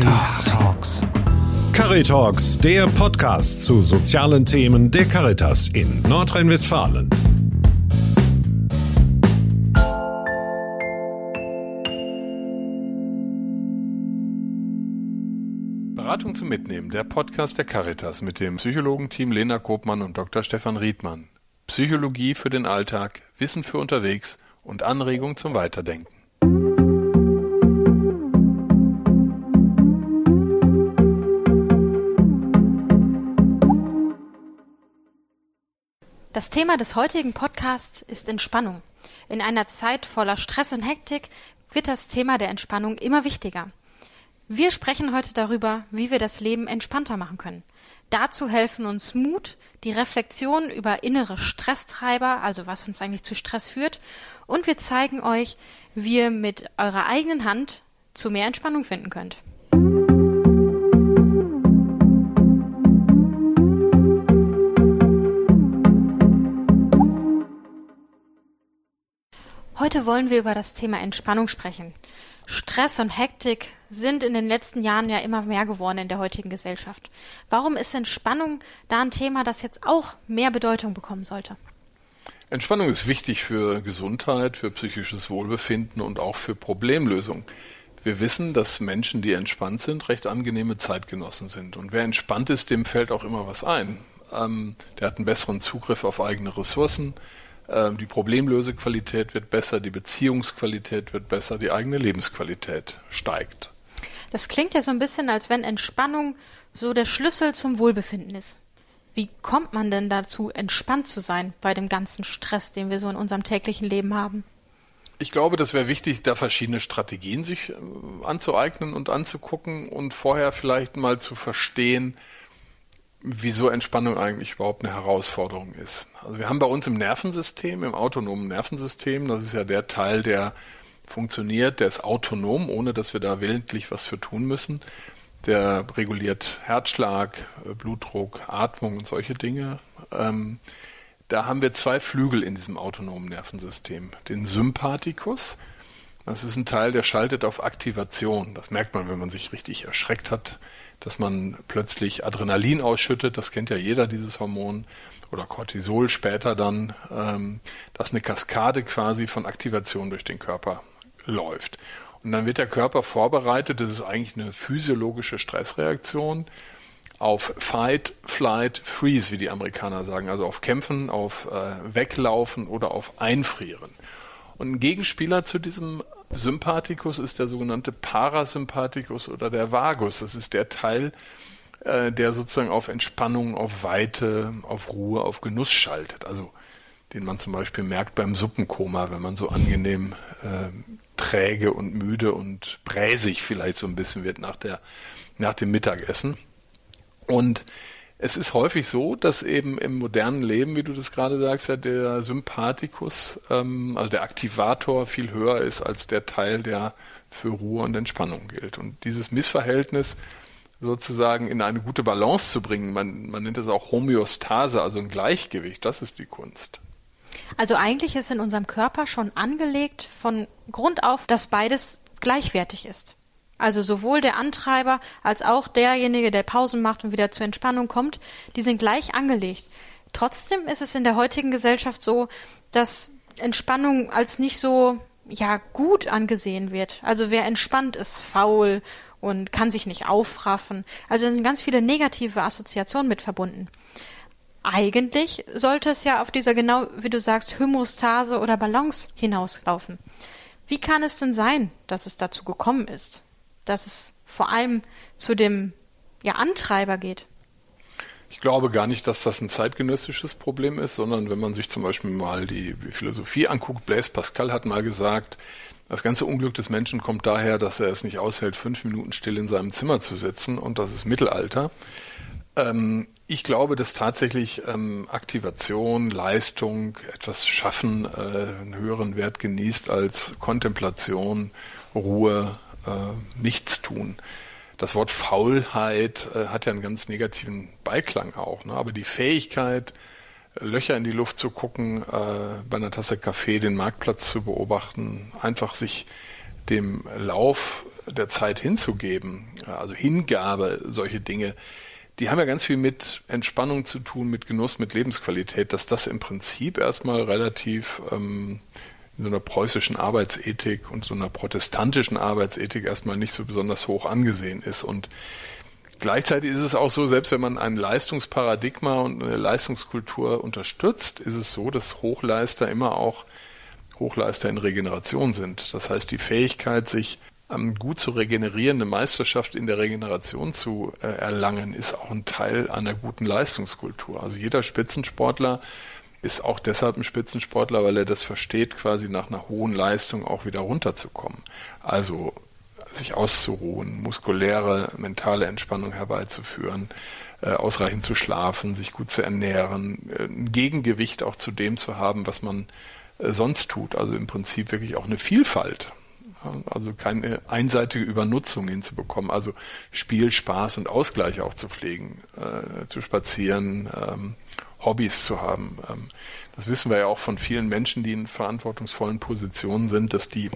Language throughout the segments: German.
Caritalks. Caritalks, der Podcast zu sozialen Themen der Caritas in Nordrhein-Westfalen. Beratung zum Mitnehmen, der Podcast der Caritas mit dem Psychologenteam Lena Kopmann und Dr. Stefan Riedmann. Psychologie für den Alltag, Wissen für unterwegs und Anregung zum Weiterdenken. Das Thema des heutigen Podcasts ist Entspannung. In einer Zeit voller Stress und Hektik wird das Thema der Entspannung immer wichtiger. Wir sprechen heute darüber, wie wir das Leben entspannter machen können. Dazu helfen uns Mut, die Reflexion über innere Stresstreiber, also was uns eigentlich zu Stress führt, und wir zeigen euch, wie ihr mit eurer eigenen Hand zu mehr Entspannung finden könnt. Heute wollen wir über das Thema Entspannung sprechen. Stress und Hektik sind in den letzten Jahren ja immer mehr geworden in der heutigen Gesellschaft. Warum ist Entspannung da ein Thema, das jetzt auch mehr Bedeutung bekommen sollte? Entspannung ist wichtig für Gesundheit, für psychisches Wohlbefinden und auch für Problemlösung. Wir wissen, dass Menschen, die entspannt sind, recht angenehme Zeitgenossen sind. Und wer entspannt ist, dem fällt auch immer was ein. Ähm, der hat einen besseren Zugriff auf eigene Ressourcen, die Problemlösequalität wird besser, die Beziehungsqualität wird besser, die eigene Lebensqualität steigt. Das klingt ja so ein bisschen, als wenn Entspannung so der Schlüssel zum Wohlbefinden ist. Wie kommt man denn dazu, entspannt zu sein bei dem ganzen Stress, den wir so in unserem täglichen Leben haben? Ich glaube, das wäre wichtig, da verschiedene Strategien sich äh, anzueignen und anzugucken und vorher vielleicht mal zu verstehen, wieso Entspannung eigentlich überhaupt eine Herausforderung ist. Also wir haben bei uns im Nervensystem, im autonomen Nervensystem, das ist ja der Teil, der funktioniert, der ist autonom, ohne dass wir da willentlich was für tun müssen. Der reguliert Herzschlag, äh, Blutdruck, Atmung und solche Dinge. Ähm, da haben wir zwei Flügel in diesem autonomen Nervensystem. Den Sympathikus, das ist ein Teil, der schaltet auf Aktivation. Das merkt man, wenn man sich richtig erschreckt hat dass man plötzlich Adrenalin ausschüttet, das kennt ja jeder, dieses Hormon, oder Cortisol später dann, ähm, dass eine Kaskade quasi von Aktivation durch den Körper läuft. Und dann wird der Körper vorbereitet, das ist eigentlich eine physiologische Stressreaktion, auf Fight, Flight, Freeze, wie die Amerikaner sagen, also auf Kämpfen, auf äh, Weglaufen oder auf Einfrieren. Und ein Gegenspieler zu diesem Sympathikus ist der sogenannte Parasympathikus oder der Vagus. Das ist der Teil, äh, der sozusagen auf Entspannung, auf Weite, auf Ruhe, auf Genuss schaltet. Also den man zum Beispiel merkt beim Suppenkoma, wenn man so angenehm äh, träge und müde und bräsig vielleicht so ein bisschen wird nach der nach dem Mittagessen. Und es ist häufig so, dass eben im modernen Leben, wie du das gerade sagst, ja der Sympathikus, ähm, also der Aktivator viel höher ist als der Teil, der für Ruhe und Entspannung gilt. Und dieses Missverhältnis sozusagen in eine gute Balance zu bringen, man, man nennt es auch Homöostase, also ein Gleichgewicht, das ist die Kunst. Also eigentlich ist in unserem Körper schon angelegt von Grund auf, dass beides gleichwertig ist. Also sowohl der Antreiber als auch derjenige, der Pausen macht und wieder zur Entspannung kommt, die sind gleich angelegt. Trotzdem ist es in der heutigen Gesellschaft so, dass Entspannung als nicht so ja gut angesehen wird. Also wer entspannt ist faul und kann sich nicht aufraffen. Also da sind ganz viele negative Assoziationen mit verbunden. Eigentlich sollte es ja auf dieser genau, wie du sagst, Homostase oder Balance hinauslaufen. Wie kann es denn sein, dass es dazu gekommen ist? Dass es vor allem zu dem ja, Antreiber geht. Ich glaube gar nicht, dass das ein zeitgenössisches Problem ist, sondern wenn man sich zum Beispiel mal die Philosophie anguckt, Blaise Pascal hat mal gesagt, das ganze Unglück des Menschen kommt daher, dass er es nicht aushält, fünf Minuten still in seinem Zimmer zu sitzen und das ist Mittelalter. Ähm, ich glaube, dass tatsächlich ähm, Aktivation, Leistung, etwas schaffen, äh, einen höheren Wert genießt als Kontemplation, Ruhe, äh, nichts tun. Das Wort Faulheit äh, hat ja einen ganz negativen Beiklang auch, ne? aber die Fähigkeit, Löcher in die Luft zu gucken, äh, bei einer Tasse Kaffee den Marktplatz zu beobachten, einfach sich dem Lauf der Zeit hinzugeben, also Hingabe, solche Dinge, die haben ja ganz viel mit Entspannung zu tun, mit Genuss, mit Lebensqualität, dass das im Prinzip erstmal relativ ähm, in so einer preußischen Arbeitsethik und so einer protestantischen Arbeitsethik erstmal nicht so besonders hoch angesehen ist. Und gleichzeitig ist es auch so, selbst wenn man ein Leistungsparadigma und eine Leistungskultur unterstützt, ist es so, dass Hochleister immer auch Hochleister in Regeneration sind. Das heißt, die Fähigkeit, sich gut zu regenerierende Meisterschaft in der Regeneration zu äh, erlangen, ist auch ein Teil einer guten Leistungskultur. Also jeder Spitzensportler ist auch deshalb ein Spitzensportler, weil er das versteht, quasi nach einer hohen Leistung auch wieder runterzukommen. Also sich auszuruhen, muskuläre, mentale Entspannung herbeizuführen, äh, ausreichend zu schlafen, sich gut zu ernähren, äh, ein Gegengewicht auch zu dem zu haben, was man äh, sonst tut. Also im Prinzip wirklich auch eine Vielfalt also keine einseitige Übernutzung hinzubekommen. Also Spiel, Spaß und Ausgleich auch zu pflegen, zu spazieren, ähm, Hobbys zu haben. Ähm, das wissen wir ja auch von vielen Menschen, die in verantwortungsvollen Positionen sind, dass die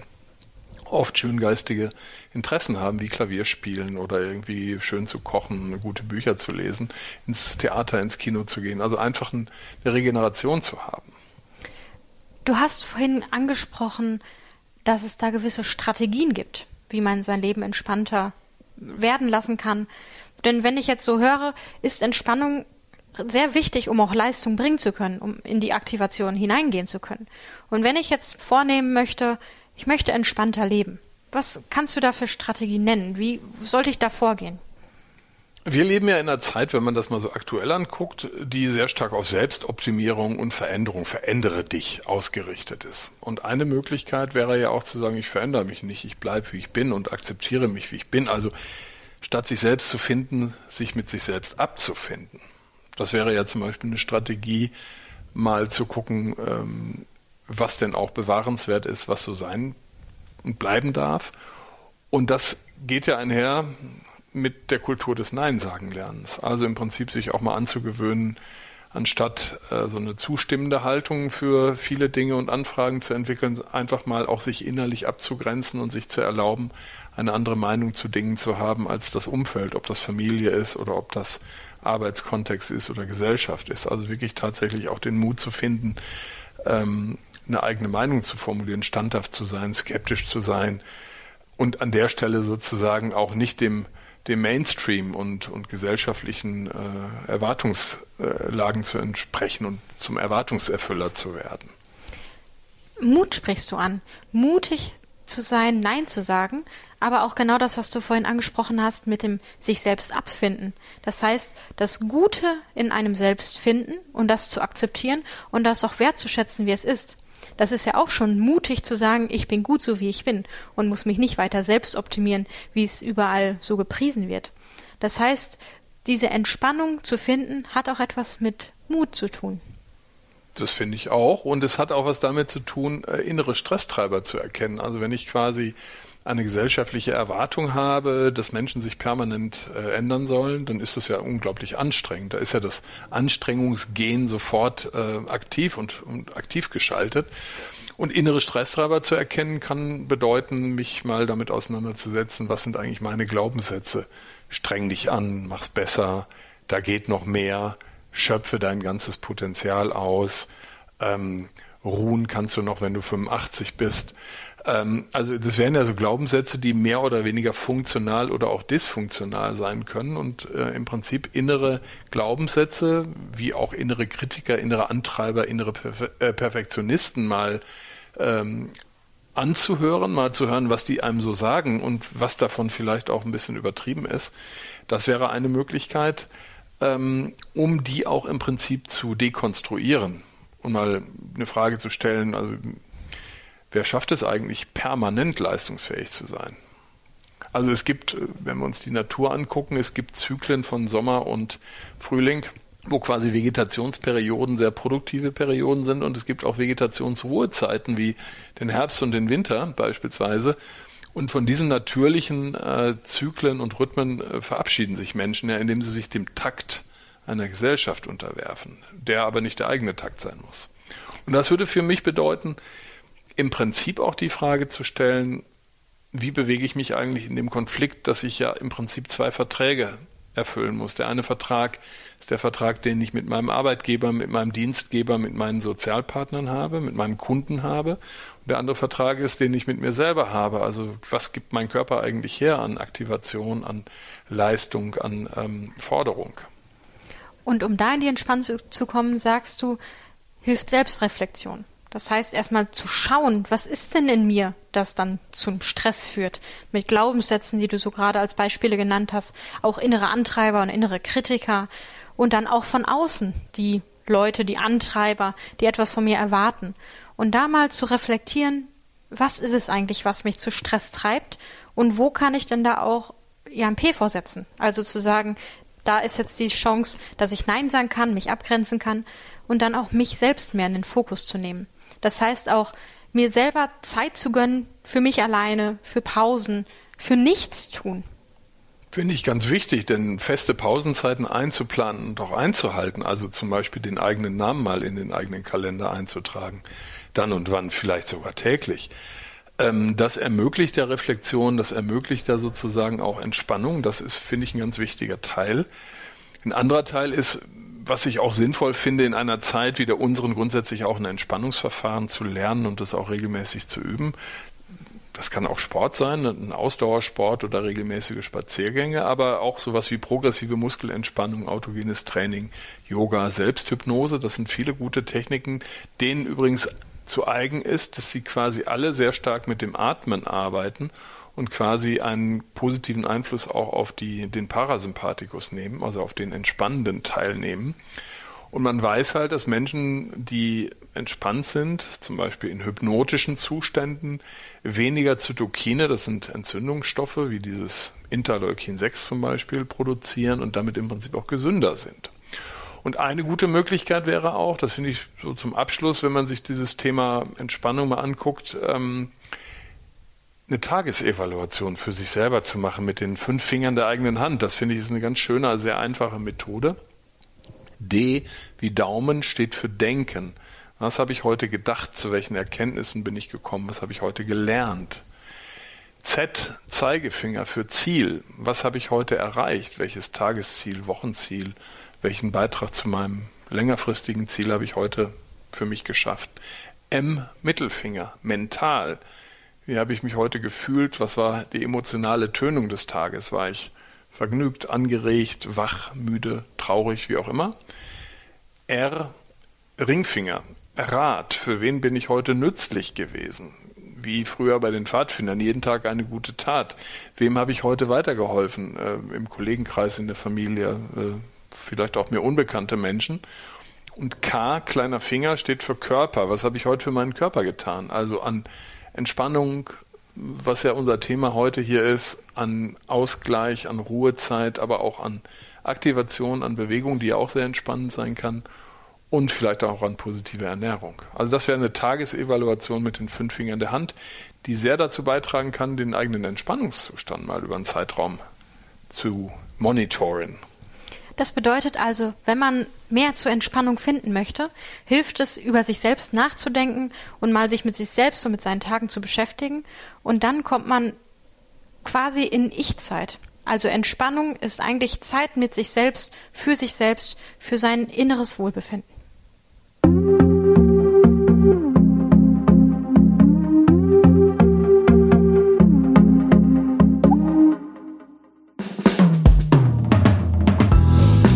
oft schöngeistige Interessen haben, wie Klavierspielen oder irgendwie schön zu kochen, gute Bücher zu lesen, ins Theater, ins Kino zu gehen. Also einfach eine Regeneration zu haben. Du hast vorhin angesprochen, dass es da gewisse Strategien gibt, wie man sein Leben entspannter werden lassen kann. Denn wenn ich jetzt so höre, ist Entspannung sehr wichtig, um auch Leistung bringen zu können, um in die Aktivation hineingehen zu können. Und wenn ich jetzt vornehmen möchte, ich möchte entspannter leben, was kannst du da für Strategien nennen? Wie sollte ich da vorgehen? Wir leben ja in einer Zeit, wenn man das mal so aktuell anguckt, die sehr stark auf Selbstoptimierung und Veränderung, verändere dich ausgerichtet ist. Und eine Möglichkeit wäre ja auch zu sagen, ich verändere mich nicht, ich bleibe wie ich bin und akzeptiere mich wie ich bin. Also statt sich selbst zu finden, sich mit sich selbst abzufinden. Das wäre ja zum Beispiel eine Strategie, mal zu gucken, ähm, was denn auch bewahrenswert ist, was so sein und bleiben darf. Und das geht ja einher, mit der Kultur des Nein-Sagen-Lernens. Also im Prinzip sich auch mal anzugewöhnen, anstatt äh, so eine zustimmende Haltung für viele Dinge und Anfragen zu entwickeln, einfach mal auch sich innerlich abzugrenzen und sich zu erlauben, eine andere Meinung zu Dingen zu haben als das Umfeld, ob das Familie ist oder ob das Arbeitskontext ist oder Gesellschaft ist. Also wirklich tatsächlich auch den Mut zu finden, ähm, eine eigene Meinung zu formulieren, standhaft zu sein, skeptisch zu sein und an der Stelle sozusagen auch nicht dem dem Mainstream und, und gesellschaftlichen äh, Erwartungslagen zu entsprechen und zum Erwartungserfüller zu werden. Mut sprichst du an. Mutig zu sein, Nein zu sagen, aber auch genau das, was du vorhin angesprochen hast, mit dem sich selbst abfinden. Das heißt, das Gute in einem selbst finden und das zu akzeptieren und das auch wertzuschätzen, wie es ist. Das ist ja auch schon mutig zu sagen, ich bin gut so wie ich bin und muss mich nicht weiter selbst optimieren, wie es überall so gepriesen wird. Das heißt, diese Entspannung zu finden, hat auch etwas mit Mut zu tun. Das finde ich auch. Und es hat auch was damit zu tun, äh, innere Stresstreiber zu erkennen. Also wenn ich quasi eine gesellschaftliche Erwartung habe, dass Menschen sich permanent äh, ändern sollen, dann ist das ja unglaublich anstrengend. Da ist ja das Anstrengungsgehen sofort äh, aktiv und, und aktiv geschaltet. Und innere Stresstreiber zu erkennen, kann bedeuten, mich mal damit auseinanderzusetzen, was sind eigentlich meine Glaubenssätze. Streng dich an, mach's besser, da geht noch mehr, schöpfe dein ganzes Potenzial aus, ähm, ruhen kannst du noch, wenn du 85 bist. Ähm, also das wären ja so Glaubenssätze, die mehr oder weniger funktional oder auch dysfunktional sein können und äh, im Prinzip innere Glaubenssätze, wie auch innere Kritiker, innere Antreiber, innere Perfe äh, Perfektionisten mal ähm, anzuhören, mal zu hören, was die einem so sagen und was davon vielleicht auch ein bisschen übertrieben ist. Das wäre eine Möglichkeit, ähm, um die auch im Prinzip zu dekonstruieren und mal eine Frage zu stellen. Also wer schafft es eigentlich, permanent leistungsfähig zu sein? Also es gibt, wenn wir uns die Natur angucken, es gibt Zyklen von Sommer und Frühling, wo quasi Vegetationsperioden sehr produktive Perioden sind und es gibt auch Vegetationsruhezeiten wie den Herbst und den Winter beispielsweise. Und von diesen natürlichen äh, Zyklen und Rhythmen äh, verabschieden sich Menschen ja, indem sie sich dem Takt einer Gesellschaft unterwerfen, der aber nicht der eigene Takt sein muss. Und das würde für mich bedeuten, im Prinzip auch die Frage zu stellen, wie bewege ich mich eigentlich in dem Konflikt, dass ich ja im Prinzip zwei Verträge erfüllen muss. Der eine Vertrag ist der Vertrag, den ich mit meinem Arbeitgeber, mit meinem Dienstgeber, mit meinen Sozialpartnern habe, mit meinem Kunden habe. Der andere Vertrag ist, den ich mit mir selber habe. Also was gibt mein Körper eigentlich her an Aktivation, an Leistung, an ähm, Forderung? Und um da in die Entspannung zu kommen, sagst du, hilft Selbstreflexion. Das heißt, erstmal zu schauen, was ist denn in mir, das dann zum Stress führt. Mit Glaubenssätzen, die du so gerade als Beispiele genannt hast, auch innere Antreiber und innere Kritiker und dann auch von außen die Leute, die Antreiber, die etwas von mir erwarten. Und da mal zu reflektieren, was ist es eigentlich, was mich zu Stress treibt und wo kann ich denn da auch IMP vorsetzen? Also zu sagen, da ist jetzt die Chance, dass ich Nein sagen kann, mich abgrenzen kann und dann auch mich selbst mehr in den Fokus zu nehmen. Das heißt auch, mir selber Zeit zu gönnen für mich alleine, für Pausen, für nichts tun. Finde ich ganz wichtig, denn feste Pausenzeiten einzuplanen und auch einzuhalten, also zum Beispiel den eigenen Namen mal in den eigenen Kalender einzutragen, dann und wann vielleicht sogar täglich. Ähm, das ermöglicht der Reflexion, das ermöglicht ja sozusagen auch Entspannung. Das ist, finde ich, ein ganz wichtiger Teil. Ein anderer Teil ist, was ich auch sinnvoll finde, in einer Zeit wie der unseren grundsätzlich auch ein Entspannungsverfahren zu lernen und das auch regelmäßig zu üben. Das kann auch Sport sein, ein Ausdauersport oder regelmäßige Spaziergänge, aber auch sowas wie progressive Muskelentspannung, autogenes Training, Yoga, Selbsthypnose. Das sind viele gute Techniken, denen übrigens zu eigen ist, dass sie quasi alle sehr stark mit dem Atmen arbeiten und quasi einen positiven Einfluss auch auf die, den Parasympathikus nehmen, also auf den entspannenden Teil nehmen. Und man weiß halt, dass Menschen, die entspannt sind, zum Beispiel in hypnotischen Zuständen, weniger Zytokine, das sind Entzündungsstoffe, wie dieses Interleukin 6 zum Beispiel, produzieren und damit im Prinzip auch gesünder sind. Und eine gute Möglichkeit wäre auch, das finde ich so zum Abschluss, wenn man sich dieses Thema Entspannung mal anguckt, ähm, eine Tagesevaluation für sich selber zu machen mit den fünf Fingern der eigenen Hand. Das finde ich ist eine ganz schöne, sehr einfache Methode. D wie Daumen steht für Denken. Was habe ich heute gedacht? Zu welchen Erkenntnissen bin ich gekommen? Was habe ich heute gelernt? Z Zeigefinger für Ziel. Was habe ich heute erreicht? Welches Tagesziel, Wochenziel? Welchen Beitrag zu meinem längerfristigen Ziel habe ich heute für mich geschafft? M Mittelfinger, mental. Wie habe ich mich heute gefühlt? Was war die emotionale Tönung des Tages? War ich vergnügt, angeregt, wach, müde, traurig, wie auch immer? R. Ringfinger. Rat. Für wen bin ich heute nützlich gewesen? Wie früher bei den Pfadfindern, jeden Tag eine gute Tat. Wem habe ich heute weitergeholfen? Äh, Im Kollegenkreis, in der Familie, äh, vielleicht auch mir unbekannte Menschen. Und K, kleiner Finger, steht für Körper. Was habe ich heute für meinen Körper getan? Also an Entspannung, was ja unser Thema heute hier ist, an Ausgleich, an Ruhezeit, aber auch an Aktivation, an Bewegung, die ja auch sehr entspannend sein kann und vielleicht auch an positive Ernährung. Also das wäre eine Tagesevaluation mit den fünf Fingern der Hand, die sehr dazu beitragen kann, den eigenen Entspannungszustand mal über einen Zeitraum zu monitoren. Das bedeutet also, wenn man mehr zur Entspannung finden möchte, hilft es, über sich selbst nachzudenken und mal sich mit sich selbst und mit seinen Tagen zu beschäftigen. Und dann kommt man quasi in Ich-Zeit. Also Entspannung ist eigentlich Zeit mit sich selbst, für sich selbst, für sein inneres Wohlbefinden.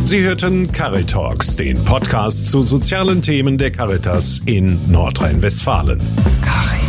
Sie hörten Caritalks, den Podcast zu sozialen Themen der Caritas in Nordrhein-Westfalen. Cari, Cari